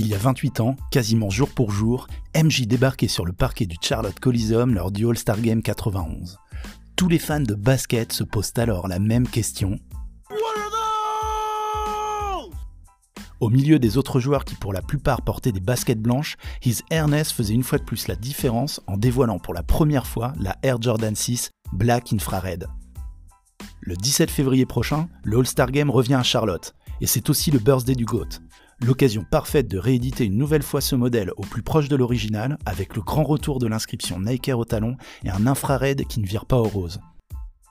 Il y a 28 ans, quasiment jour pour jour, MJ débarquait sur le parquet du Charlotte Coliseum lors du All-Star Game 91. Tous les fans de basket se posent alors la même question. Au milieu des autres joueurs qui pour la plupart portaient des baskets blanches, His Airness faisait une fois de plus la différence en dévoilant pour la première fois la Air Jordan 6 Black Infrared. Le 17 février prochain, le All-Star Game revient à Charlotte, et c'est aussi le birthday du GOAT. L'occasion parfaite de rééditer une nouvelle fois ce modèle au plus proche de l'original, avec le grand retour de l'inscription Nike au talon et un infrared qui ne vire pas au rose.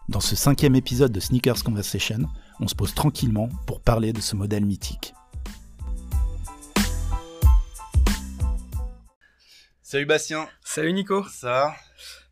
Dans ce cinquième épisode de Sneakers Conversation, on se pose tranquillement pour parler de ce modèle mythique. Salut Bastien. Salut Nico. Ça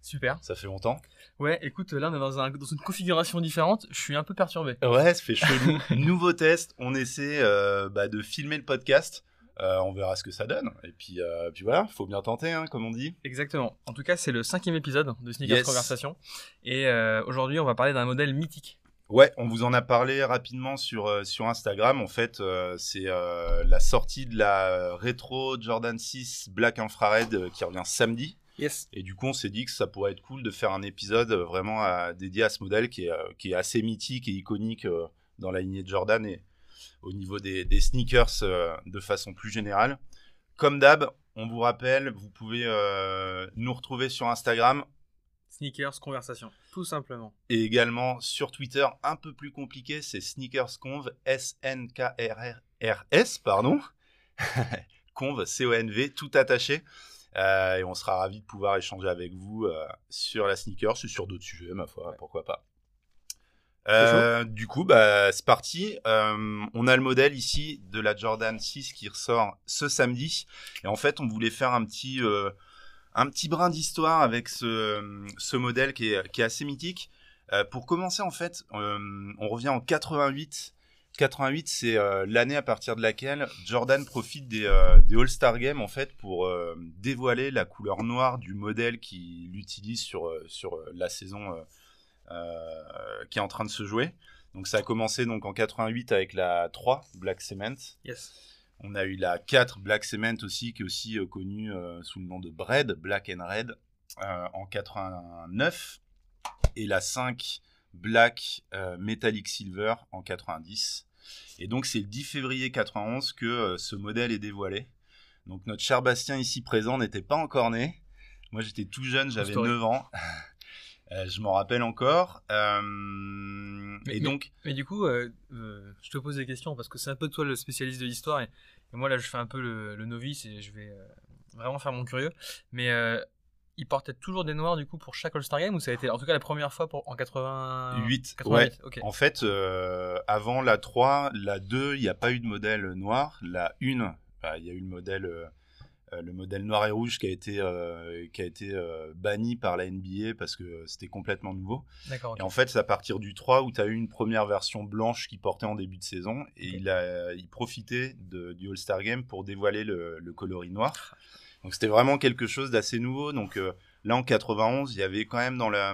Super. Ça fait longtemps? Ouais, écoute, là on est dans, dans, une configuration différente. Je suis un peu perturbé. Ouais, ça fait chelou. Nouveau test. On essaie euh, bah, de filmer le podcast. Euh, on verra ce que ça donne. Et puis, euh, puis voilà, faut bien tenter, hein, comme on dit. Exactement. En tout cas, c'est le cinquième épisode de Sneakers Conversation. Et aujourd'hui, on va parler d'un modèle mythique. Ouais, on vous en a parlé rapidement sur, euh, sur Instagram. En fait, euh, c'est euh, la sortie de la rétro Jordan 6 Black Infrared qui revient samedi. Yes. Et du coup, on s'est dit que ça pourrait être cool de faire un épisode vraiment dédié à ce modèle qui est, qui est assez mythique et iconique dans la lignée de Jordan et au niveau des, des sneakers de façon plus générale. Comme d'hab, on vous rappelle, vous pouvez nous retrouver sur Instagram Sneakers Conversation, tout simplement. Et également sur Twitter, un peu plus compliqué, c'est SneakersConv, S-N-K-R-R-S, pardon. Conv, C-O-N-V, tout attaché. Euh, et on sera ravis de pouvoir échanger avec vous euh, sur la sneakers et sur d'autres sujets, ma foi, pourquoi pas. Euh, du coup, bah, c'est parti. on a le modèle ici de la Jordan 6 qui ressort ce samedi. Et en fait, on voulait faire un petit un petit brin d'histoire avec ce, modèle qui est, assez mythique. Pour commencer, en fait, on revient en 88. 88, c'est euh, l'année à partir de laquelle Jordan profite des, All-Star Games en fait pour dévoiler la couleur noire du modèle qu'il utilise sur, sur la saison qui est en train de se jouer. Donc ça a commencé donc en 88 avec la 3 Black Cement. Yes. On a eu la 4 Black Cement aussi, qui est aussi euh, connue euh, sous le nom de Bread, Black and Red, euh, en 89. Et la 5 Black Metallic Silver en 90. Et donc c'est le 10 février 91 que ce modèle est dévoilé. Donc notre cher Bastien ici présent n'était pas encore né. Moi j'étais tout jeune, j'avais 9 ans. je m'en rappelle encore. et donc. Mais, du coup, je te pose des questions parce que c'est un peu toi le spécialiste de l'histoire et, moi là je fais un peu le, novice et je vais euh, vraiment faire mon curieux. Mais euh, il portait toujours des noirs du coup pour chaque All-Star Game ou ça a été en tout cas la première fois pour, en 88 88 ouais. En fait, euh, avant la 3, la 2, il n'y a pas eu de modèle noir. La 1, bah, il y a eu le modèle euh, le modèle noir et rouge qui a été, euh, qui a été euh, banni par la NBA parce que c'était complètement nouveau. Et en fait, c'est à partir du 3 où tu as eu une première version blanche qui portait en début de saison et il, a, il profitait de, du All-Star Game pour dévoiler le, le coloris noir. Donc c'était vraiment quelque chose d'assez nouveau. Donc là, en 91, il y avait quand même dans, le,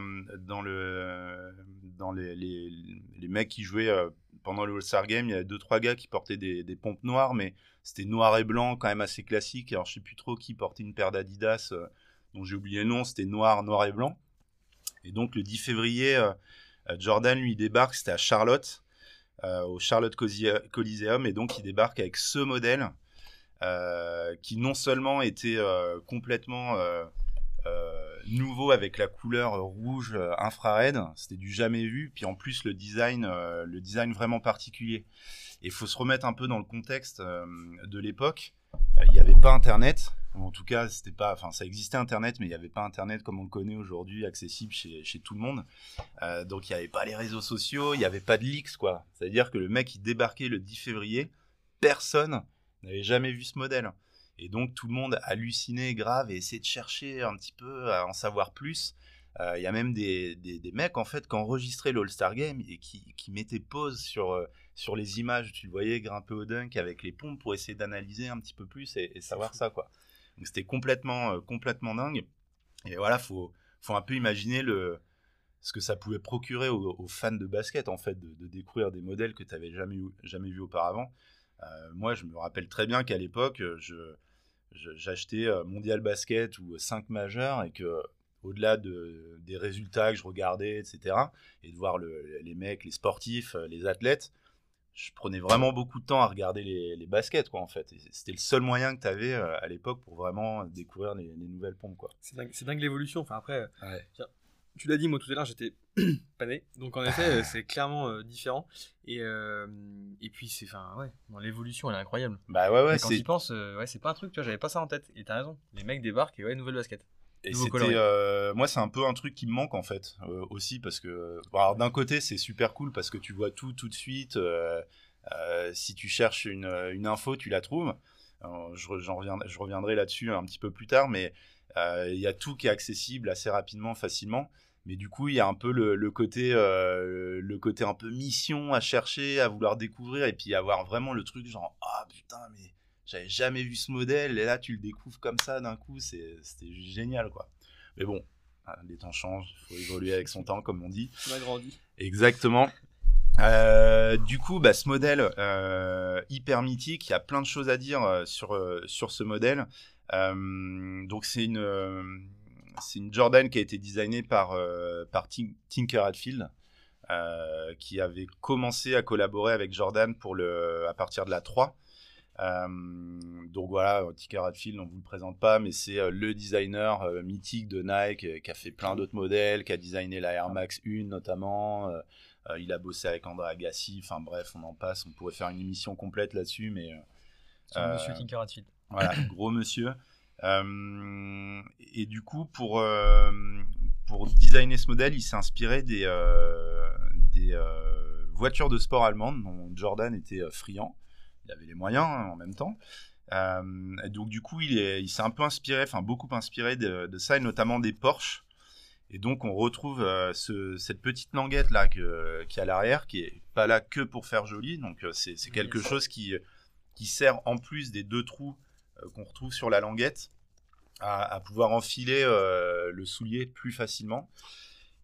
les, mecs qui jouaient pendant le All-Star Game, il y avait deux trois gars qui portaient des, pompes noires, mais c'était noir et blanc, quand même assez classique. Alors, je sais plus trop qui portait une paire d'Adidas, euh, dont j'ai oublié le nom, c'était noir, noir et blanc. Et donc, le 10 février, euh, euh, Jordan, lui, débarque, c'était à Charlotte, au Charlotte Coliseum, et donc, il débarque avec ce modèle, qui non seulement était complètement nouveau avec la couleur rouge infrared, c'était du jamais vu, puis en plus le design, le design vraiment particulier. Et il faut se remettre un peu dans le contexte euh, de l'époque. Euh, il n'y avait pas Internet. En tout cas, c'était pas, enfin, ça existait Internet, mais il n'y avait pas Internet comme on le connaît aujourd'hui, accessible chez, tout le monde. Euh, donc, il n'y avait pas les réseaux sociaux, il n'y avait pas de leaks, quoi. C'est-à-dire que le mec, il débarquait le 10 février, personne n'avait jamais vu ce modèle. Et donc, tout le monde hallucinait grave et essayait de chercher un petit peu à en savoir plus. Il y a même des, des, des, mecs, en fait, qui enregistraient l'All-Star Game et qui, qui mettaient pause sur sur les images, tu le voyais grimper au dunk avec les pompes pour essayer d'analyser un petit peu plus et, savoir ça, quoi. Donc c'était complètement, euh, complètement dingue. Et voilà, faut, faut un peu imaginer le, ce que ça pouvait procurer aux, fans de basket, en fait, de, découvrir des modèles que tu n'avais jamais, jamais vus auparavant. Moi, je me rappelle très bien qu'à l'époque, je, j'achetais Mondial Basket ou 5 majeurs et que au-delà de, des résultats que je regardais, etc., et de voir les mecs, les sportifs, les athlètes, je prenais vraiment beaucoup de temps à regarder les, baskets, quoi, en fait. C'était le seul moyen que tu avais euh, à l'époque pour vraiment découvrir les, nouvelles pompes, quoi. C'est dingue, dingue l'évolution. Enfin, après, tu l'as dit, moi tout à l'heure, j'étais pané. Donc, en effet, euh, c'est clairement euh, différent. Et, et puis, c'est, enfin, ouais, l'évolution, elle est incroyable. Bah ouais, ouais. quand tu penses, ouais, c'est pas un truc, tu vois, j'avais pas ça en tête. Et t'as raison. Les mecs débarquent et ouais, nouvelle basket. Et c'était, euh, moi, c'est un peu un truc qui me manque en fait euh, aussi parce que, d'un côté, c'est super cool parce que tu vois tout tout de suite. Euh, si tu cherches une, une, info, tu la trouves. je, reviendrai, je reviendrai là-dessus un petit peu plus tard, mais il y a tout qui est accessible assez rapidement, facilement. Mais du coup, il y a un peu le, le côté, le côté un peu mission à chercher, à vouloir découvrir, et puis avoir vraiment le truc genre ah putain mais j'avais jamais vu ce modèle et là tu le découvres comme ça d'un coup, c'était génial quoi. Mais bon, les temps changent, il faut évoluer avec son temps comme on dit. On a grandi. Exactement. Euh, du coup, bah, ce modèle euh, hyper mythique, il y a plein de choses à dire euh, sur, sur ce modèle. Donc c'est une, c'est une Jordan qui a été designée par, par Tinker Hatfield. qui avait commencé à collaborer avec Jordan pour le, à partir de la 3 euh, donc voilà, Ticker Hatfield, on vous le présente pas, mais c'est euh, le designer euh, mythique de Nike qui a fait plein d'autres modèles, qui a designé la Air Max 1 notamment. il a bossé avec André Agassi. Enfin bref, on en passe. On pourrait faire une émission complète là-dessus, mais. monsieur Tinker Hatfield. Voilà, gros monsieur. et du coup, pour, pour designer ce modèle, il s'est inspiré des, des voitures de sport allemandes dont Jordan était friand il avait les moyens hein, en même temps. Euh, et donc du coup, il, il s'est un peu inspiré, enfin beaucoup inspiré de, ça, et notamment des Porsche. Et donc on retrouve euh, ce, cette petite languette là que, qui est à l'arrière, qui est pas là que pour faire joli. Donc euh, c'est quelque chose qui, qui sert en plus des deux trous qu'on retrouve sur la languette à, à pouvoir enfiler le soulier plus facilement.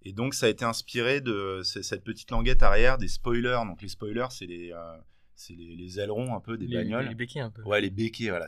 Et donc ça a été inspiré de cette petite languette arrière des spoilers. Donc les spoilers, c'est les c'est les, ailerons un peu des bagnoles. Les béquets un peu. Ouais, les béquets, voilà.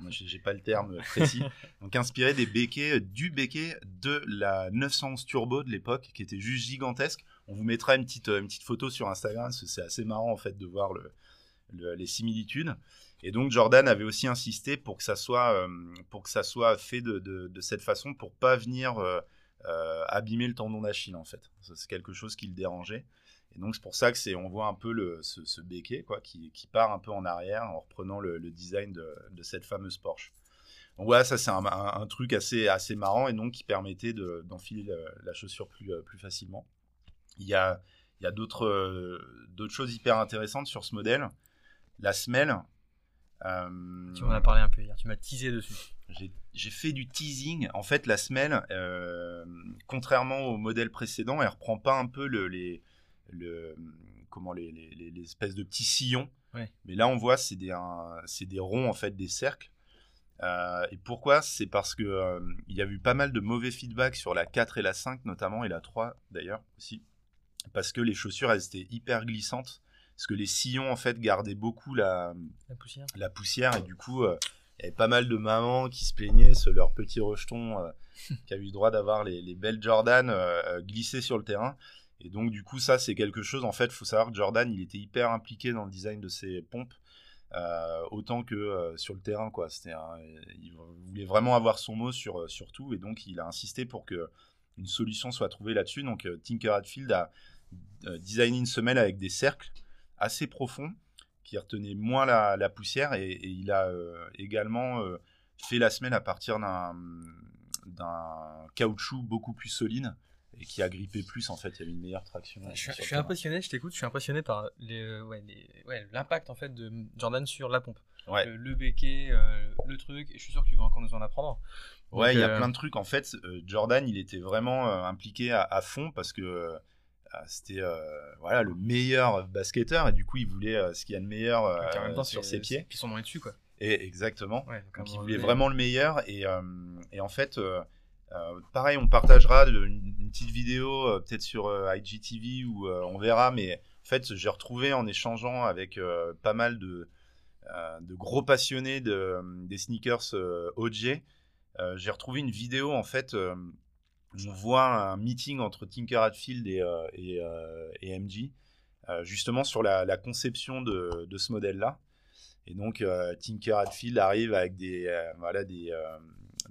moi, j'ai pas le terme précis. Donc, inspiré des béquets, du béquet de la 911 Turbo de l'époque, qui était juste gigantesque. On vous mettra une petite, une petite photo sur Instagram, c'est assez marrant, en fait, de voir le, les similitudes. Et donc, Jordan avait aussi insisté pour que ça soit, euh, pour que ça soit fait de, cette façon, pour pas venir euh, euh, abîmer le tendon d'Achille, en fait. C'est quelque chose qui le dérangeait. Et donc c'est pour ça que c'est, on voit un peu ce, ce béquet quoi, qui, part un peu en arrière en reprenant le, design de, cette fameuse Porsche. Donc voilà, ça c'est un, truc assez, assez marrant et donc qui permettait d'enfiler la, chaussure plus, euh, plus facilement. Il y a, il y a d'autres choses hyper intéressantes sur ce modèle. La semelle. Euh, tu m'en as parlé un peu hier, tu m'as teasé dessus. J'ai fait du teasing. En fait, la semelle, contrairement au modèle précédent, elle reprend pas un peu le, les, le, comment les, les, espèces de petits sillons. Mais là, on voit, c'est des, c'est des ronds, en fait, des cercles. Euh, et pourquoi? C'est parce que euh, il y a eu pas mal de mauvais feedback sur la 4 et la 5 notamment, et la 3 d'ailleurs aussi. Parce que les chaussures, elles étaient hyper glissantes. Parce que les sillons, en fait, gardaient beaucoup la, la, poussière. la poussière. Et du coup, euh, il y avait pas mal de mamans qui se plaignaient sur leur petit rejeton qui avaient eu le droit d'avoir les, les, belles Jordan glissées sur le terrain. Et donc, du coup, ça, c'est quelque chose. En fait, il faut savoir que Jordan, il était hyper impliqué dans le design de ses pompes, euh, autant que euh, sur le terrain, quoi. C'était il voulait vraiment avoir son mot sur, euh, sur tout, et donc il a insisté pour que une solution soit trouvée là-dessus. Donc, Tinker Hatfield a designé une semelle avec des cercles assez profonds qui retenaient moins la, poussière, et, et, il a également fait la semelle à partir d'un caoutchouc beaucoup plus solide et qui a grippé plus en fait, il y avait une meilleure traction. je, suis impressionné, je t'écoute, je suis impressionné par euh, l'impact en fait de Jordan sur la pompe. Le, béquet, euh, le truc, et je suis sûr que tu vas encore nous en apprendre. ouais, il y a euh, plein de trucs. En fait, Jordan, il était vraiment impliqué à, fond parce que c'était voilà le meilleur basketteur et du coup il voulait ce qu'il y a de meilleur sur ses pieds. Qui sont moins dessus quoi. Et exactement. donc, il voulait vraiment le meilleur et, et en fait euh, pareil, on partagera une, petite vidéo euh, peut-être sur euh, IGTV ou on verra, mais en fait, j'ai retrouvé en échangeant avec pas mal de, de gros passionnés de, des sneakers OG, j'ai retrouvé une vidéo en fait. On voit un meeting entre Tinker Hatfield et, et, et MG, justement sur la, conception de, ce modèle-là. Et donc, Tinker Hatfield arrive avec des, voilà, des,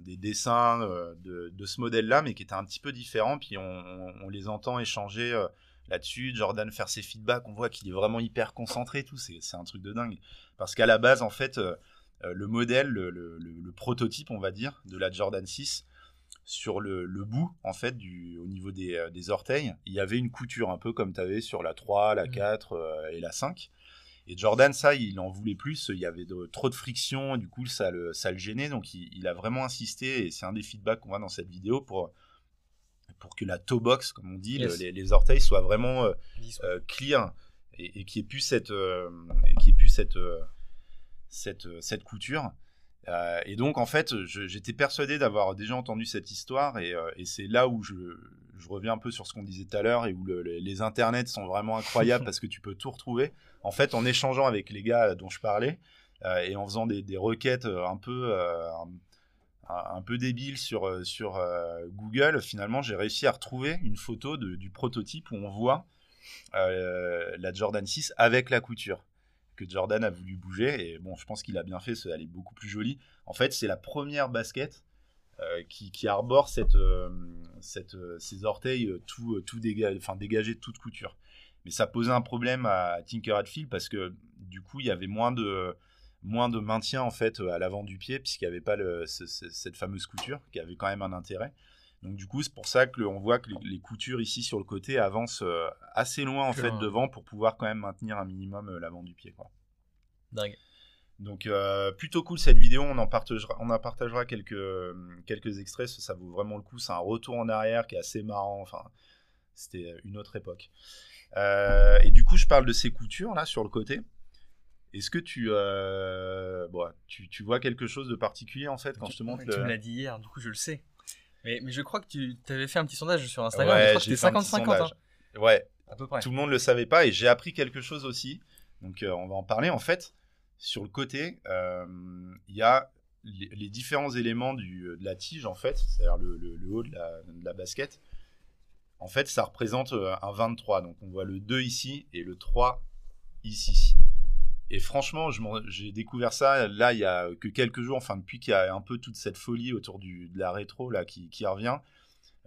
des dessins de, de, ce modèle-là, mais qui étaient un petit peu différents. Puis on, les entend échanger là-dessus. Jordan faire ses feedbacks, on voit qu'il est vraiment hyper concentré, tout. C'est un truc de dingue. Parce qu'à la base, en fait, euh, euh, le modèle, le, prototype, on va dire, de la Jordan 6, sur le, bout, en fait, du, au niveau euh, des, orteils, il y avait une couture, un peu comme tu avais sur la 3, la 4 mmh. et la 5. Et Jordan, ça, il en voulait plus. Il y avait trop de friction, du coup, ça le, ça le gênait. Donc, il, il a vraiment insisté, et c'est un des feedbacks qu'on voit dans cette vidéo, pour pour que la toe box, comme on dit, les, orteils soient vraiment euh, euh, clear et, et qu'il n'y ait plus cette, euh, qui plus cette, cette, cette couture. Et donc, en fait, j'étais persuadé d'avoir déjà entendu cette histoire, et, et c'est là où je, je, reviens un peu sur ce qu'on disait tout à l'heure, et où les, internets sont vraiment incroyables parce que tu peux tout retrouver. En fait, en échangeant avec les gars dont je parlais, et en faisant des, des requêtes un peu, un peu débile sur, euh, sur euh, Google, finalement, j'ai réussi à retrouver une photo du prototype où on voit euh, la Jordan 6 avec la couture que Jordan a voulu bouger. Et bon, je pense qu'il a bien fait, elle est beaucoup plus jolie. En fait, c'est la première basket qui, qui, arbore cette, cette, ses orteils tout, tout enfin, dégagés de toute couture. Mais ça posait un problème à Tinker Hatfield parce que du coup, il y avait moins de moins de maintien en fait à l'avant du pied puisqu'il n'y avait pas cette fameuse couture qui avait quand même un intérêt. Donc du coup c'est pour ça que on voit que les, coutures ici sur le côté avancent euh, assez loin en fait devant pour pouvoir quand même maintenir un minimum euh, l'avant du pied quoi. Dingue. Donc euh, plutôt cool cette vidéo, on en partagera, on en partagera quelques, quelques extraits, ça, vaut vraiment le coup, c'est un retour en arrière qui est assez marrant, enfin c'était une autre époque. et du coup je parle de ces coutures là sur le côté. Est-ce que tu, bon, tu, tu, vois quelque chose de particulier en fait quand je te montre Tu me l'as dit hier, du coup je le sais. Mais, mais je crois que tu avais fait un petit sondage sur Instagram. Ouais, j'ai 50-50. Hein. Ouais, à peu près. Tout le monde le savait pas et j'ai appris quelque chose aussi. Donc euh, on va en parler. En fait, sur le côté, euh, il y a les, différents éléments du, de la tige en fait, c'est-à-dire le, le, haut de la, de la basket. En fait, ça représente un 23. Donc on voit le 2 ici et le 3 ici. Et franchement, j'ai découvert ça là il y a que quelques jours, enfin depuis qu'il y a un peu toute cette folie autour du, de la rétro là qui, qui revient.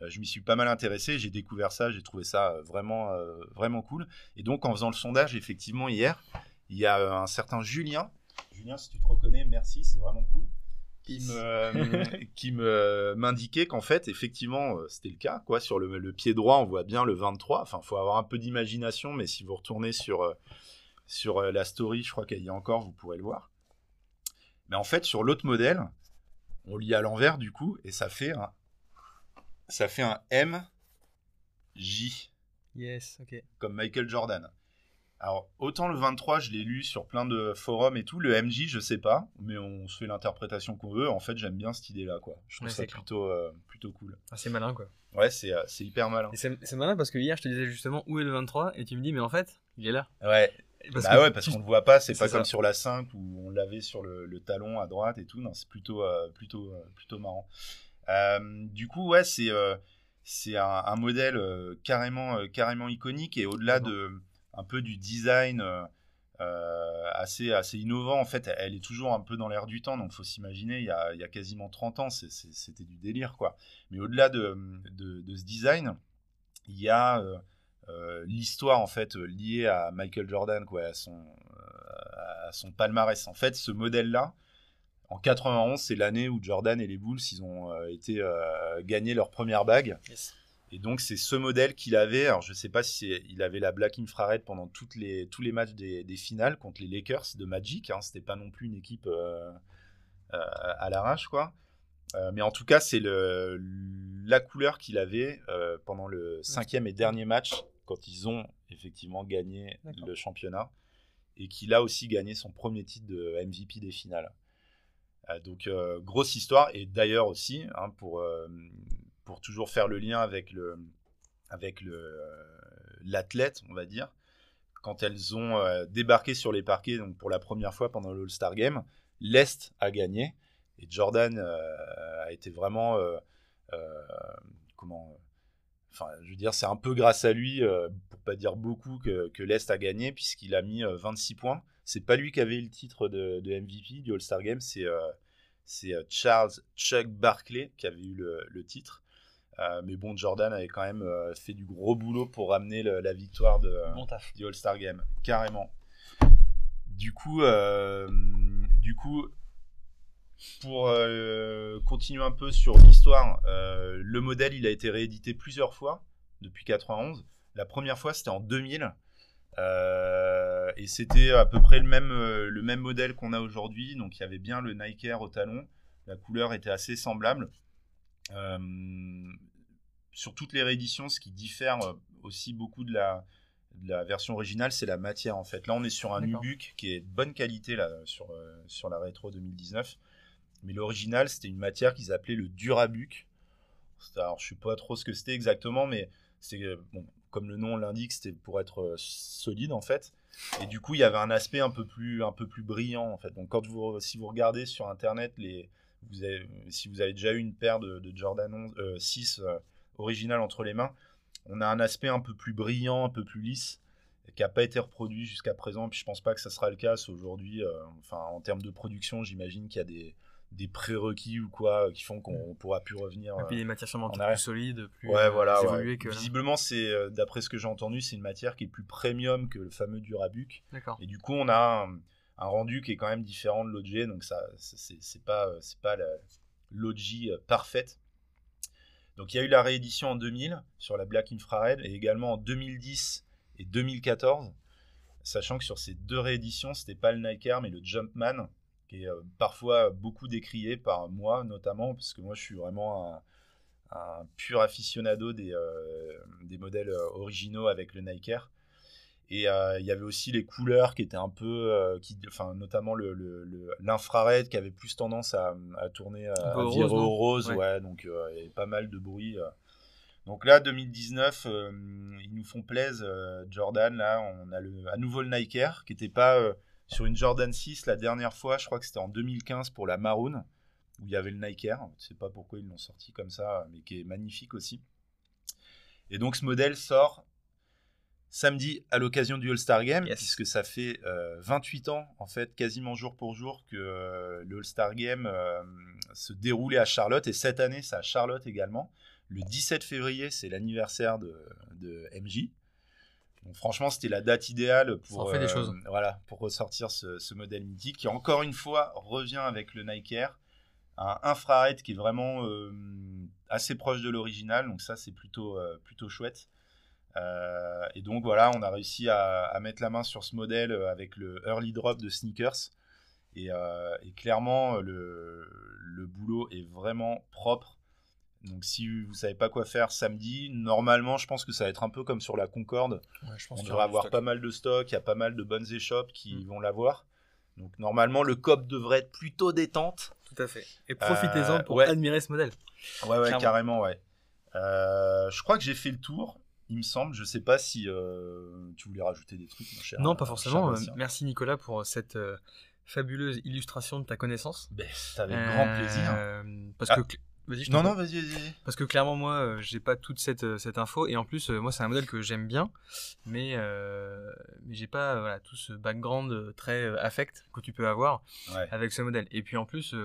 Euh, je m'y suis pas mal intéressé, j'ai découvert ça, j'ai trouvé ça euh, vraiment euh, vraiment cool. Et donc en faisant le sondage, effectivement hier, il y a un certain Julien. Julien, si tu te reconnais, merci, c'est vraiment cool. Qui me qui me m'indiquait qu'en fait effectivement c'était le cas quoi sur le, le, pied droit on voit bien le 23 enfin faut avoir un peu d'imagination mais si vous retournez sur sur euh, la story, je crois qu'il y a encore, vous pourrez le voir. Mais en fait, sur l'autre modèle, on lit à l'envers du coup, et ça fait un, ça fait un MJ. Yes, ok. Comme Michael Jordan. Alors, autant le 23, je l'ai lu sur plein de forums et tout. Le MJ, je sais pas, mais on se fait l'interprétation qu'on veut. En fait, j'aime bien cette idée-là, quoi. Je trouve ça plutôt, euh, plutôt cool. Ah, c'est malin, quoi. Ouais, c'est euh, hyper malin. C'est malin parce que hier, je te disais justement où est le 23 et tu me dis, mais en fait, il est là. Ouais, bah ouais, parce qu'on le voit pas, c'est pas comme sur la 5 où on l'avait sur le, talon à droite et tout. Non, c'est plutôt, euh, plutôt, euh, plutôt marrant. Euh, du coup, ouais, c'est c'est un, modèle carrément, carrément iconique et au-delà de un peu du design assez, assez innovant, en fait, elle est toujours un peu dans l'air du temps. Donc, faut s'imaginer, il, y a, il y a quasiment 30 ans, c'était du délire, quoi. Mais au-delà de, de, de, ce design, il y a l'histoire en fait liée à Michael Jordan, quoi, à son, euh, à son palmarès. En fait, ce modèle-là, en 91, c'est l'année où Jordan et les Bulls, ils ont euh, été gagner leur première bague. Et donc c'est ce modèle qu'il avait. Alors je sais pas si il avait la Black Infrared pendant toutes les, tous les matchs des, des finales contre les Lakers de Magic. Hein. C'était pas non plus une équipe à l'arrache quoi. mais en tout cas c'est la couleur qu'il avait pendant le cinquième et dernier match quand ils ont effectivement gagné le championnat et qu'il a aussi gagné son premier titre de MVP des finales. Euh, donc euh, grosse histoire et d'ailleurs aussi hein, pour euh, pour toujours faire le lien avec le avec le l'athlète on va dire quand elles ont débarqué sur les parquets, donc pour la première fois pendant l'All-Star Game, l'Est a gagné. Et Jordan a été vraiment. comment Enfin, je veux dire, c'est un peu grâce à lui, pour pas dire beaucoup, que, que l'Est a gagné, puisqu'il a mis 26 points. C'est pas lui qui avait eu le titre de, MVP du All-Star Game, c'est euh, Charles Chuck Barkley qui avait eu le, titre. Euh, mais bon, Jordan avait quand même euh, fait du gros boulot pour ramener la victoire de, du All-Star Game, carrément. Du coup, du coup pour continuer un peu sur l'histoire, le modèle il a été réédité plusieurs fois depuis 91. La première fois c'était en 2000 euh, et c'était à peu près le même, euh, le même modèle qu'on a aujourd'hui. Donc il y avait bien le Nike Air au talon. La couleur était assez semblable. Euh, sur toutes les rééditions, ce qui diffère aussi beaucoup de la, de la version originale, c'est la matière en fait. Là, on est sur un Nubuck qui est de bonne qualité là, sur, sur la rétro 2019. Mais l'original, c'était une matière qu'ils appelaient le Durabuc. Alors, je ne sais pas trop ce que c'était exactement, mais c'est bon, comme le nom l'indique, c'était pour être euh, solide en fait. Et du coup, il y avait un aspect un peu plus, un peu plus brillant en fait. Donc, quand vous, si vous regardez sur internet, les, si vous avez déjà eu une paire de, Jordan 6 euh, originales entre les mains, on a un aspect un peu plus brillant, un peu plus lisse, qui n'a pas été reproduit jusqu'à présent. Puis je pense pas que ça sera le cas aujourd'hui. Euh, enfin, en termes de production, j'imagine qu'il y a des, des prérequis ou quoi qui font qu'on mm. pourra plus revenir. Et puis des matières sûrement plus solides, plus ouais, voilà, évoluées que. Visiblement, c'est euh, d'après ce que j'ai entendu, c'est une matière qui est plus premium que le fameux Durabuc. D'accord. Et du coup, on a un, rendu qui est quand même différent de l'OG, donc ça, c'est pas c'est pas l'OG euh, parfaite. Donc il y a eu la réédition en 2000 sur la Black Infrared et également en 2010 et 2014, sachant que sur ces deux rééditions, c'était pas le Nike Air mais le Jumpman qui est euh, parfois beaucoup décrié par moi notamment, parce que moi je suis vraiment un, pur aficionado des, euh, des modèles euh, originaux avec le Nike Air. Et il y avait aussi les couleurs qui étaient un peu, qui, enfin notamment l'infrared le, qui avait plus tendance à, tourner à, virer au rose, ouais. donc il y avait pas mal de bruit. Donc là, 2019, ils nous font plaisir, Jordan. Là, on a le, à nouveau le Nike Air qui n'était pas sur une Jordan 6, la dernière fois, je crois que c'était en 2015 pour la Maroon, où il y avait le Nike Air. Je ne sais pas pourquoi ils l'ont sorti comme ça, mais qui est magnifique aussi. Et donc ce modèle sort samedi à l'occasion du All-Star Game, puisque ça fait 28 euh, ans, en fait, quasiment jour pour jour, que euh, le All-Star Game euh, se déroulait à Charlotte. Et cette année, c'est à Charlotte également. Le 17 février, c'est l'anniversaire de, de MJ franchement, c'était la date idéale pour, des choses. Euh, voilà, pour ressortir ce, modèle mythique qui, encore une fois, revient avec le Nike Air. Un infrared qui est vraiment euh, assez proche de l'original, donc ça, c'est plutôt, euh, plutôt chouette. et donc voilà, on a réussi à, mettre la main sur ce modèle avec le early drop de sneakers. Et, clairement, le, le, boulot est vraiment propre. Donc si vous savez pas quoi faire samedi, normalement je pense que ça va être un peu comme sur la Concorde. on devrait avoir pas mal de stock, il y a pas mal de bonnes échoppes qui mm. vont l'avoir. Donc normalement le COP devrait être plutôt détente. Tout à fait. Et profitez-en pour euh, admirer ce modèle. Ouais ouais carrément ouais. Euh, je crois que j'ai fait le tour. Il me semble, je sais pas si euh, tu voulais rajouter des trucs, mon cher. Non, pas forcément. merci Nicolas pour cette fabuleuse illustration de ta connaissance. Ben, avec grand plaisir. Parce que ah. Vas-y, non, non, vas-y, vas-y. Parce que clairement, moi, euh, j'ai pas toute cette, euh, cette info. Et en plus, euh, moi, c'est un modèle que j'aime bien. Mais, mais j'ai pas voilà, tout ce background très affect que tu peux avoir avec ce modèle. Et puis en plus,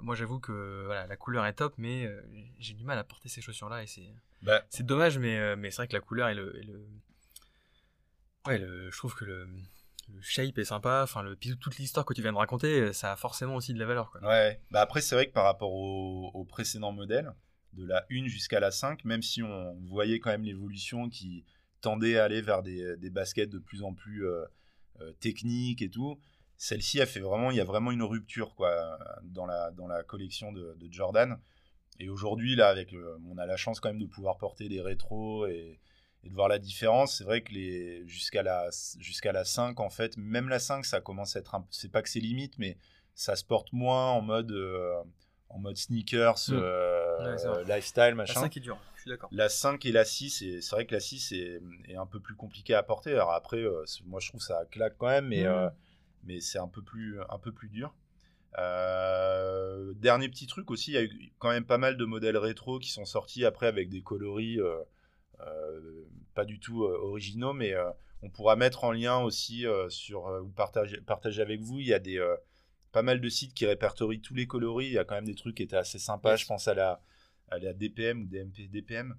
moi, j'avoue que voilà, la couleur est top. Mais j'ai du mal à porter ces chaussures-là. Et c'est bah. c'est dommage. Mais, mais c'est vrai que la couleur et le. le... Ouais, le, je trouve que le, le shape est sympa, enfin le toute l'histoire que tu viens de raconter, euh, ça a forcément aussi de la valeur. Quoi. Ouais, bah après c'est vrai que par rapport au, au précédent modèle, de la 1 jusqu'à la 5, même si on voyait quand même l'évolution qui tendait à aller vers des, baskets de plus en plus euh, euh, techniques et tout, celle-ci a fait vraiment, il y a vraiment une rupture quoi dans la, dans la collection de, de Jordan. Et aujourd'hui là, avec on a la chance quand même de pouvoir porter des rétros et et de voir la différence. C'est vrai que les jusqu'à la jusqu'à la 5 en fait, même la 5 ça commence à être un c'est pas que c'est limite mais ça se porte moins en mode euh, en mode sneakers mm. euh, lifestyle machin. La 5 est dure. La 5 et la 6, c'est vrai que la 6 est, est, un peu plus compliqué à porter. Alors après, moi je trouve ça claque quand même, mais, mmh. mais c'est un, peu plus, un peu plus dur. dernier petit truc aussi, il y a eu quand même pas mal de modèles rétro qui sont sortis après avec des coloris pas du tout originaux, mais on pourra mettre en lien aussi sur ou partager, partager avec vous. Il y a des pas mal de sites qui répertorient tous les coloris. Il y a quand même des trucs qui étaient assez sympas. Je pense à la, à la DPM ou DMP, DPM.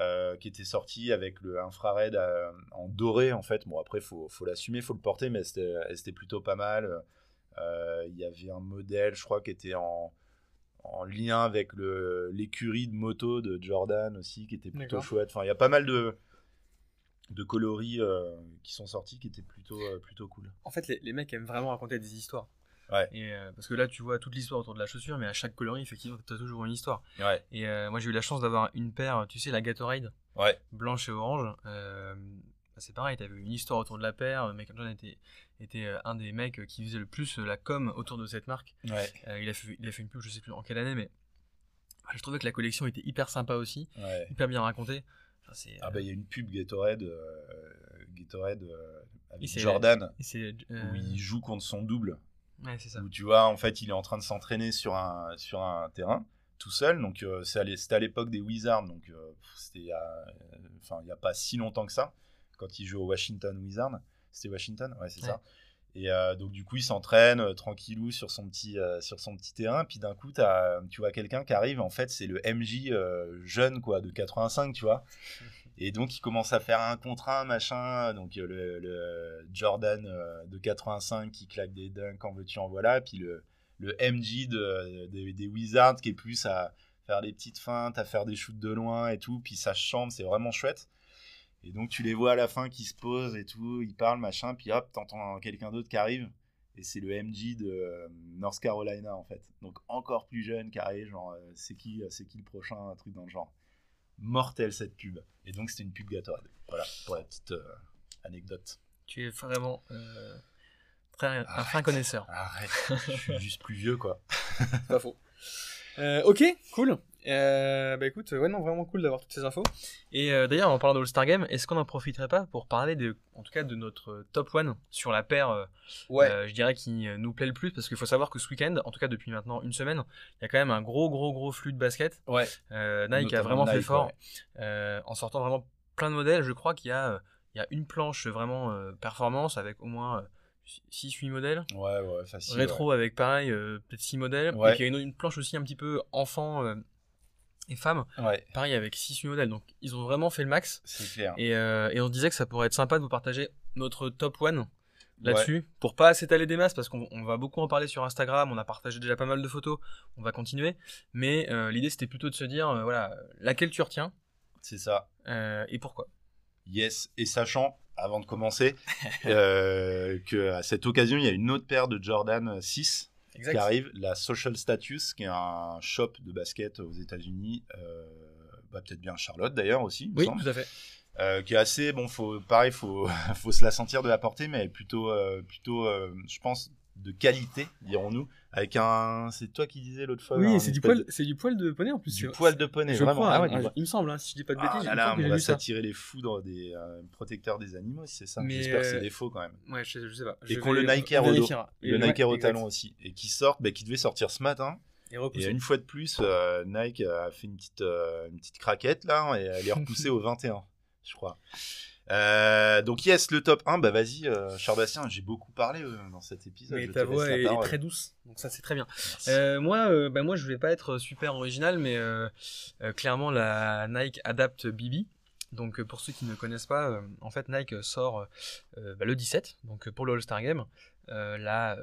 Euh, qui était sorti avec le infrared euh, en doré en fait. Bon après faut, faut l'assumer, faut le porter, mais c'était plutôt pas mal. Euh, il y avait un modèle, je crois, qui était en, en lien avec l'écurie de moto de Jordan aussi, qui était plutôt chouette. Enfin, il y a pas mal de, de coloris qui sont sortis qui étaient plutôt, plutôt cool. En fait, les, les, mecs aiment vraiment raconter des histoires. Et, euh, parce que là, tu vois toute l'histoire autour de la chaussure, mais à chaque coloris, effectivement, tu as toujours une histoire. Et euh, moi, j'ai eu la chance d'avoir une paire, tu sais, la Gatorade, blanche et orange. Euh, bah, c'est pareil, tu avais une histoire autour de la paire. Michael Jordan était, était un des mecs qui faisait le plus la com autour de cette marque. il, a fait, il a fait une pub, je sais plus en quelle année, mais je trouvais que la collection était hyper sympa aussi, hyper bien racontée. ah bah il y a une pub Gatorade, Gatorade avec Jordan où il joue contre son double. Où tu vois, en fait, il est en train de s'entraîner sur un, sur un terrain tout seul. Donc, euh, c'était à l'époque des Wizards. Donc, euh, c'était il y a, enfin, il n'y a pas si longtemps que ça. Quand il joue au Washington Wizards. C'était Washington? Ouais, c'est ça. Et euh, donc, du coup, il s'entraîne tranquillou sur son petit, sur son petit terrain. Puis d'un coup, as, tu vois quelqu'un qui arrive. En fait, c'est le MJ jeune, quoi, de 85, tu vois. Et donc, il commence à faire un contre un, machin. Donc, le, le Jordan euh, de 85 qui claque des dunks en veux-tu, en voilà. Puis le, le MJ de, des Wizards qui est plus à faire des petites feintes, à faire des shoots de loin et tout. Puis ça chante, c'est vraiment chouette. Et donc, tu les vois à la fin qui se posent et tout, ils parlent, machin. Puis hop, t'entends quelqu'un d'autre qui arrive. Et c'est le MJ de euh, North Carolina, en fait. Donc, encore plus jeune, carré, genre, euh, c'est qui, c'est qui le prochain, un truc dans le genre mortel cette pub. Et donc c'était une pub Gatorade. Voilà, pour la petite euh, anecdote. Tu es vraiment euh, très, un fin connaisseur. Arrête, je suis juste plus vieux quoi. Pas faux. Euh, ok, cool. Euh, bah écoute, ouais, non, vraiment cool d'avoir toutes ces infos. Et euh, d'ailleurs, en parlant de All-Star Game, est-ce qu'on n'en profiterait pas pour parler de, en tout cas, de notre top one sur la paire, euh, ouais. je dirais, qui nous plaît le plus? Parce qu'il faut savoir que ce week-end, en tout cas depuis maintenant une semaine, il y a quand même un gros, gros, gros flux de basket. Ouais. Nike a vraiment fait fort en sortant vraiment plein de modèles. Je crois qu'il y a, il y a une planche vraiment performance avec au moins 6-8 modèles. Ouais, ouais, facile. Rétro avec pareil, peut-être 6 modèles. Ouais. Et il y a une, planche aussi un petit peu enfant et femmes. Ouais. Pareil avec 6 modèles. Donc ils ont vraiment fait le max. C'est clair. Et, euh, et, on disait que ça pourrait être sympa de vous partager notre top one là-dessus. Pour pas s'étaler des masses parce qu'on va beaucoup en parler sur Instagram. On a partagé déjà pas mal de photos. On va continuer. Mais euh, l'idée c'était plutôt de se dire euh, voilà, laquelle tu retiens. C'est ça. et pourquoi Yes. Et sachant, avant de commencer, que à cette occasion, il y a une autre paire de Jordan 6 qui arrive, la Social Status, qui est un shop de basket aux États-Unis, euh, bah, peut-être bien Charlotte d'ailleurs aussi. Oui, tout à fait. Euh, qui est assez bon, faut pareil, faut faut se la sentir de la porter, mais plutôt euh, plutôt, je pense de qualité, dirons-nous, avec un. C'est toi qui disais l'autre fois. Oui, c'est du poil, c'est du poil de poney en plus. Du poil de poney, je vraiment. Crois, ah ouais, il me semble, hein, si je dis pas de ah bêtises. Ah là, on va s'attirer les foudres des euh, protecteurs des animaux, c'est ça. J'espère que c'est des faux quand même. Ouais, je, sais pas. Et qu'on le Nike Air au dos, le Nike Air au talon aussi, et qui sortent, bah, qui devait sortir ce matin. Et, et une fois de plus, euh, Nike a fait une petite, euh, une petite craquette là, et elle est repoussée au 21, je crois. Euh, donc yes, le top 1, bah vas-y, euh, Bastien, j'ai beaucoup parlé euh, dans cet épisode. Mais ta voix est, très douce, donc ça c'est très bien. Euh, moi, bah, moi je vais pas être super original, mais clairement la Nike Adapt BB. Donc pour ceux qui ne connaissent pas, en fait Nike sort bah, le 17, donc pour le All-Star Game, la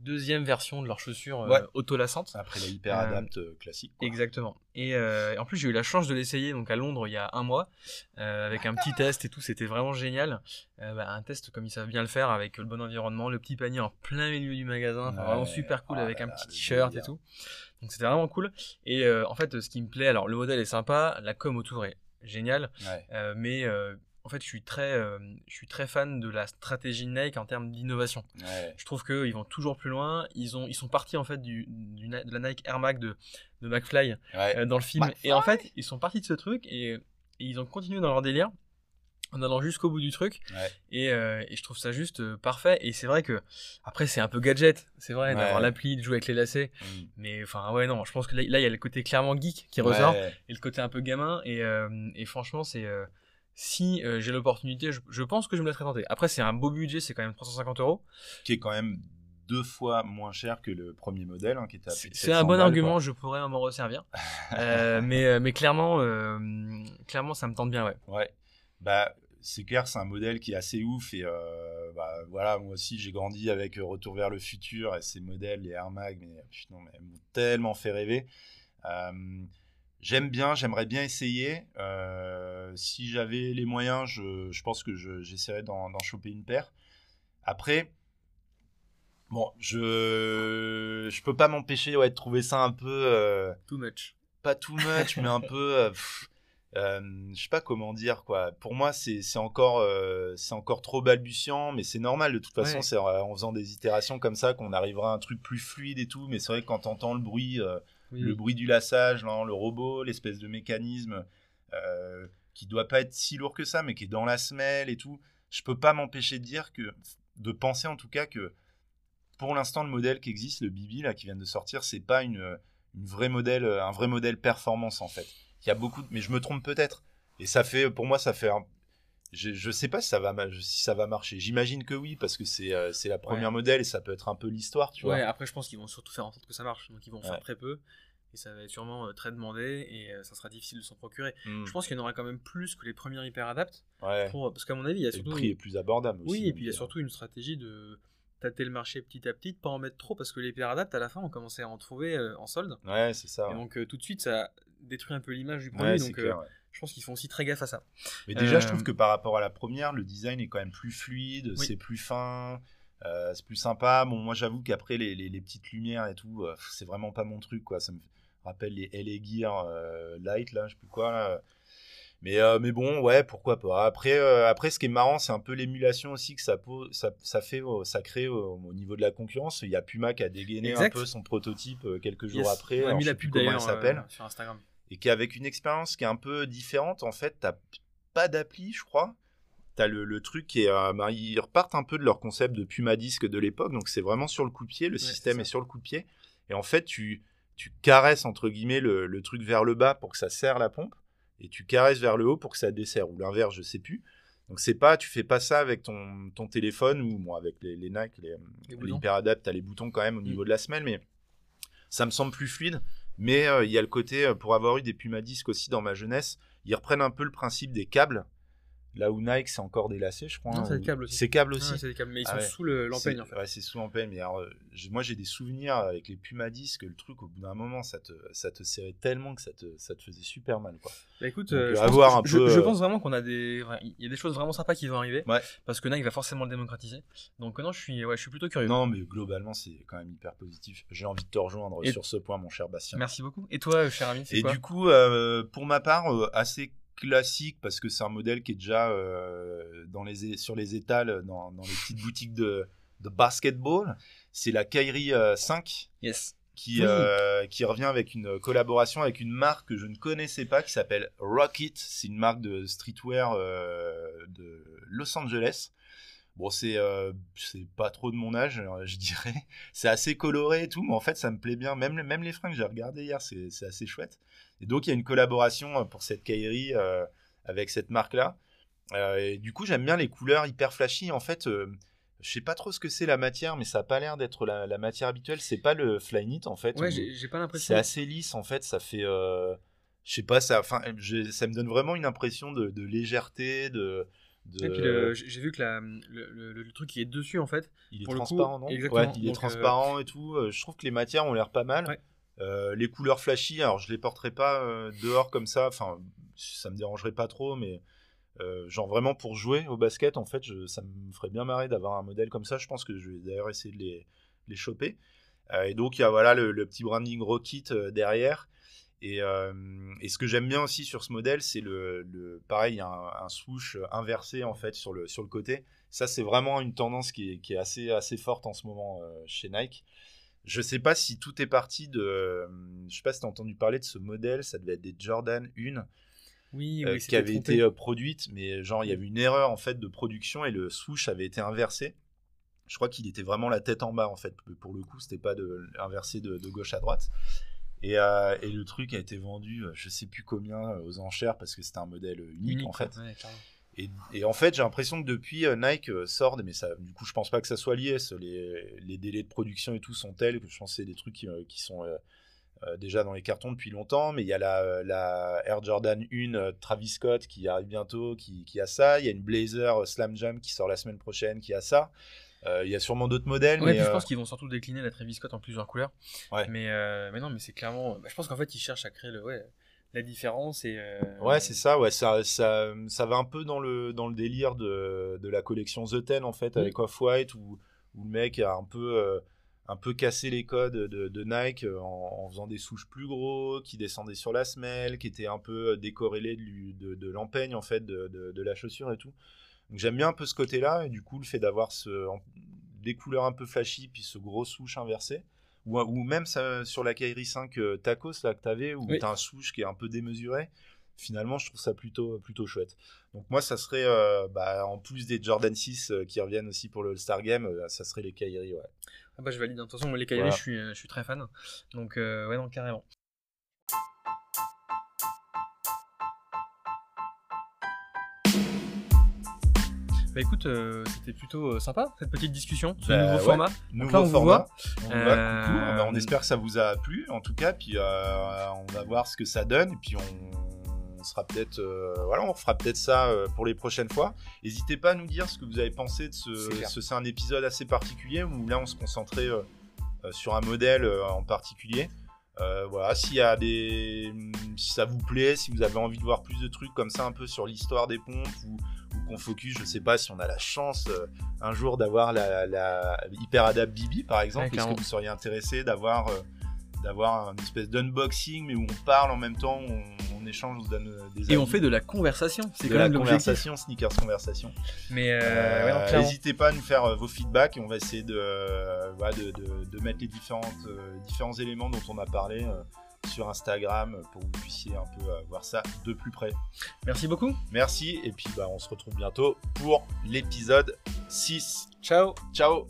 deuxième version de leurs chaussures euh, auto-lassantes. Après la Hyper Adapt euh, classique. Exactement. Et euh, en plus, j'ai eu la chance de l'essayer donc à Londres il y a un mois avec un petit test et tout. C'était vraiment génial. Bah, un test comme ils savent bien le faire avec le bon environnement, le petit panier en plein milieu du magasin, vraiment super cool ah avec un petit t-shirt et tout. Donc c'était vraiment cool. Et en fait, ce qui me plaît, alors le modèle est sympa, la com autour est géniale, mais en fait, je suis très, euh, je suis très fan de la stratégie Nike en termes d'innovation. Je trouve qu'ils vont toujours plus loin. Ils, ont, ils sont partis en fait du, de la Nike Air Max de, de McFly euh, dans le film. Et en fait, ils sont partis de ce truc et, ils ont continué dans leur délire en allant jusqu'au bout du truc. Et, euh, et, je trouve ça juste parfait. Et c'est vrai que, après, c'est un peu gadget. C'est vrai, d'avoir l'appli, de jouer avec les lacets. Mm. Mais enfin, ouais, non, je pense que là, il y a le côté clairement geek qui ressort. Et le côté un peu gamin. Et, et franchement, c'est si euh, j'ai l'opportunité, je, pense que je me laisserai tenter. Après, c'est un beau budget, c'est quand même 350 euros. Qui est quand même deux fois moins cher que le premier modèle, hein, qui était C'est un bon argument, je pourrais m'en resservir. Euh, mais, euh, mais clairement, clairement, ça me tente bien, ouais. Ouais. Bah, c'est clair, c'est un modèle qui est assez ouf et bah, voilà, moi aussi j'ai grandi avec Retour vers le futur et ces modèles, les Air Mag, mais putain, mais, m'ont tellement fait rêver. J'aime bien, j'aimerais bien essayer. Euh, si j'avais les moyens, je, pense que j'essaierais d'en choper une paire. Après, bon, je je peux pas m'empêcher ouais, de trouver ça un peu euh, too much. Pas too much, mais un peu. Euh, euh, je sais pas comment dire quoi. Pour moi, c'est encore c'est encore trop balbutiant, mais c'est normal. De toute façon, c'est en, faisant des itérations comme ça qu'on arrivera à un truc plus fluide et tout. Mais c'est vrai que quand t'entends le bruit le bruit du lassage, le robot, l'espèce de mécanisme euh, qui doit pas être si lourd que ça, mais qui est dans la semelle et tout. Je peux pas m'empêcher de dire que, de penser en tout cas que pour l'instant le modèle qui existe, le Bibi là qui vient de sortir, c'est pas une, une vraie modèle, un vrai modèle performance en fait. Il y a beaucoup, de... mais je me trompe peut-être. Et ça fait, pour moi, ça fait Je, je, sais pas si ça va, si ça va marcher. J'imagine que oui, parce que c'est euh, la première modèle et ça peut être un peu l'histoire, tu ouais, après, je pense qu'ils vont surtout faire en sorte que ça marche. Donc, ils vont faire très peu et ça va être sûrement euh, très demandé et euh, ça sera difficile de s'en procurer. Hmm. Je pense qu'il y en aura quand même plus que les premiers hyper adaptes. Pour, parce qu'à mon avis, il y a surtout. Le prix est plus abordable aussi. Oui, et puis il y a euh. surtout une stratégie de tâter le marché petit à petit, de pas en mettre trop parce que les hyper adaptes à la fin on commençait à en trouver en solde. Ouais, c'est ça. Et donc tout de suite ça détruit un peu l'image du produit. donc je pense qu'ils font aussi très gaffe à ça. Mais déjà, je trouve que par rapport à la première, le design est quand même plus fluide, c'est plus fin. c'est plus sympa. Bon, moi, j'avoue qu'après les, les, petites lumières et tout, c'est vraiment pas mon truc, quoi. Ça me, rappelle les LA Gear euh, Light, là, je sais plus quoi. Mais, euh, mais bon, ouais, pourquoi pas. Après, euh, après ce qui est marrant, c'est un peu l'émulation aussi que ça, ça, ça, fait, ça crée au, niveau de la concurrence. Il y a Puma qui a dégainé un peu son prototype quelques jours après. On a mis la pub d'ailleurs s'appelle. sur Instagram. Et qui avec une expérience qui est un peu différente. En fait, t'as pas d'appli, je crois. T'as le, le truc qui est. Bah, ils repartent un peu de leur concept de Puma Disque de l'époque. Donc c'est vraiment sur le coup de pied. Le système est, est, sur le coup de pied. Et en fait, tu tu caresses entre guillemets le, truc vers le bas pour que ça serre la pompe et tu caresses vers le haut pour que ça desserre ou l'inverse, je sais plus. Donc c'est pas, tu fais pas ça avec ton, ton téléphone ou bon, avec les, les Nike, les, les, Hyperadapt, t'as les boutons quand même au mm. niveau de la semelle, mais ça me semble plus fluide. Mais euh, il y a le côté, euh, pour avoir eu des Puma Disc aussi dans ma jeunesse, ils reprennent un peu le principe des câbles Là où Nike, c'est encore délacé, je crois. Non, c'est le câble aussi. C'est câble aussi. c'est câble, mais ils ah sont sous l'empeigne. En fait. Ouais, c'est sous l'empeigne. Mais alors, moi, j'ai des souvenirs avec les Puma Disc, le truc, au bout d'un moment, ça te, ça te serrait tellement que ça te, ça te faisait super mal. Quoi. Bah écoute, euh, je, pense, un peu, je, euh, pense vraiment qu'on a des. Il y a des choses vraiment sympas qui vont arriver. Ouais. Parce que Nike va forcément le démocratiser. Donc, non, je suis, ouais, je suis plutôt curieux. Non, mais globalement, c'est quand même hyper positif. J'ai envie de te rejoindre sur ce point, mon cher Bastien. Merci beaucoup. Et toi, cher ami, c'est quoi Et du coup, euh, pour ma part, assez classique parce que c'est un modèle qui est déjà euh, dans les, sur les étals, dans, les petites boutiques de, de basketball. C'est la Kairi 5. Euh, yes. Qui, euh, qui revient avec une collaboration avec une marque que je ne connaissais pas qui s'appelle Rocket. C'est une marque de streetwear de Los Angeles. Bon, c'est c'est pas trop de mon âge, je dirais. C'est assez coloré et tout, mais en fait, ça me plaît bien. Même, même les fringues que j'ai regardé hier, c'est assez chouette. Et donc, il y a une collaboration euh, pour cette Kairi euh, avec cette marque-là. Euh, et du coup, j'aime bien les couleurs hyper flashy. En fait, je sais pas trop ce que c'est la matière, mais ça a pas l'air d'être la, matière habituelle. C'est pas le Flyknit en fait. Ouais, j'ai pas l'impression. C'est assez lisse en fait. Ça fait, je sais pas, ça, ça me donne vraiment une impression de, légèreté, de. J'ai vu que la, le, truc qui est dessus en fait. Il est transparent, non? Ouais, il est transparent et tout. je trouve que les matières ont l'air pas mal. Ouais. Euh, les couleurs flashy, alors je les porterai pas euh, dehors comme ça, enfin ça me dérangerait pas trop, mais euh, genre vraiment pour jouer au basket, en fait, ça me ferait bien marrer d'avoir un modèle comme ça. Je pense que je vais d'ailleurs essayer de les, les choper. et donc il y a voilà le, petit branding Rocket derrière. Et, et ce que j'aime bien aussi sur ce modèle, c'est le, le, pareil, un, un swoosh inversé en fait sur le, sur le côté. Ça, c'est vraiment une tendance qui est, qui est, assez, assez forte en ce moment chez Nike. Je sais pas si tout est parti de. Je sais pas si tu as entendu parler de ce modèle, ça devait être des Jordan 1. Oui, qui avait été produite, mais genre il y avait une erreur en fait de production et le swoosh avait été inversé. Je crois qu'il était vraiment la tête en bas en fait. Pour le coup, c'était pas de, inversé de, gauche à droite. Et, euh, et, le truc a été vendu, je sais plus combien, aux enchères parce que c'était un modèle unique, en fait. et, en fait, j'ai l'impression que depuis Nike sort, mais ça, du coup, je pense pas que ça soit lié. Les, les, délais de production et tout sont tels que je pense que c'est des trucs qui, qui sont euh, déjà dans les cartons depuis longtemps, mais il y a la, la Air Jordan 1 euh, Travis Scott qui arrive bientôt, qui, qui, a ça. Il y a une Blazer euh, Slam Jam qui sort la semaine prochaine, qui a ça. Il y a sûrement d'autres modèles. Ouais, mais je pense qu'ils vont surtout décliner la Travis Scott en plusieurs couleurs. Ouais. Mais, mais non, mais c'est clairement. Bah, je pense qu'en fait, ils cherchent à créer le, ouais, la différence. Et, Ouais, c'est ça. Ouais, ça, ça, ça va un peu dans le, dans le délire de, de la collection The Ten, en fait, avec Off-White, où, où, le mec a un peu un peu casser les codes de, Nike euh, en, faisant des souches plus gros, qui descendaient sur la semelle, qui étaient un peu euh, décorrélés de, de, l'empeigne en fait de, la chaussure et tout. Donc j'aime bien un peu ce côté-là et du coup le fait d'avoir ce, des couleurs un peu flashy puis ce gros souche inversé. Ou, ou même ça, sur la Kairi 5 euh, Tacos là que t'avais où tu as un souche qui est un peu démesuré finalement, je trouve ça plutôt, plutôt chouette. Donc moi, ça serait, bah, en plus des Jordan 6 qui reviennent aussi pour le Star Game, ça serait les Kairi, ouais. Ah bah je valide, de toute façon, les Kairi, je, suis, je suis très fan. Donc, euh, ouais, non, carrément. Bah écoute, euh, c'était plutôt euh, sympa cette petite discussion, ce bah nouveau format. Nouveau on format. On, bah, on, espère que ça vous a plu en tout cas, puis on va voir ce que ça donne, et puis on, on sera peut-être, euh, voilà, on fera peut-être ça euh, pour les prochaines fois. N'hésitez pas à nous dire ce que vous avez pensé de ce. C'est un épisode assez particulier où là on se concentrait euh, sur un modèle en particulier. Voilà, s'il y a des, si ça vous plaît, si vous avez envie de voir plus de trucs comme ça un peu sur l'histoire des pompes ou, qu'on focus, je sais pas si on a la chance un jour d'avoir la, la, Hyper Adapt Bibi par exemple, est-ce que vous seriez intéressé d'avoir d'avoir une espèce d'unboxing mais où on parle en même temps, on, échange, on se donne euh, des Et on fait de la conversation, c'est quand même la conversation, sneakers conversation. Mais euh, euh, n'hésitez pas à nous faire vos feedbacks et on va essayer de, de, de, mettre les différentes, différents éléments dont on a parlé sur Instagram pour que vous puissiez un peu voir ça de plus près. Merci beaucoup. Merci et puis bah, on se retrouve bientôt pour l'épisode 6. Ciao. Ciao.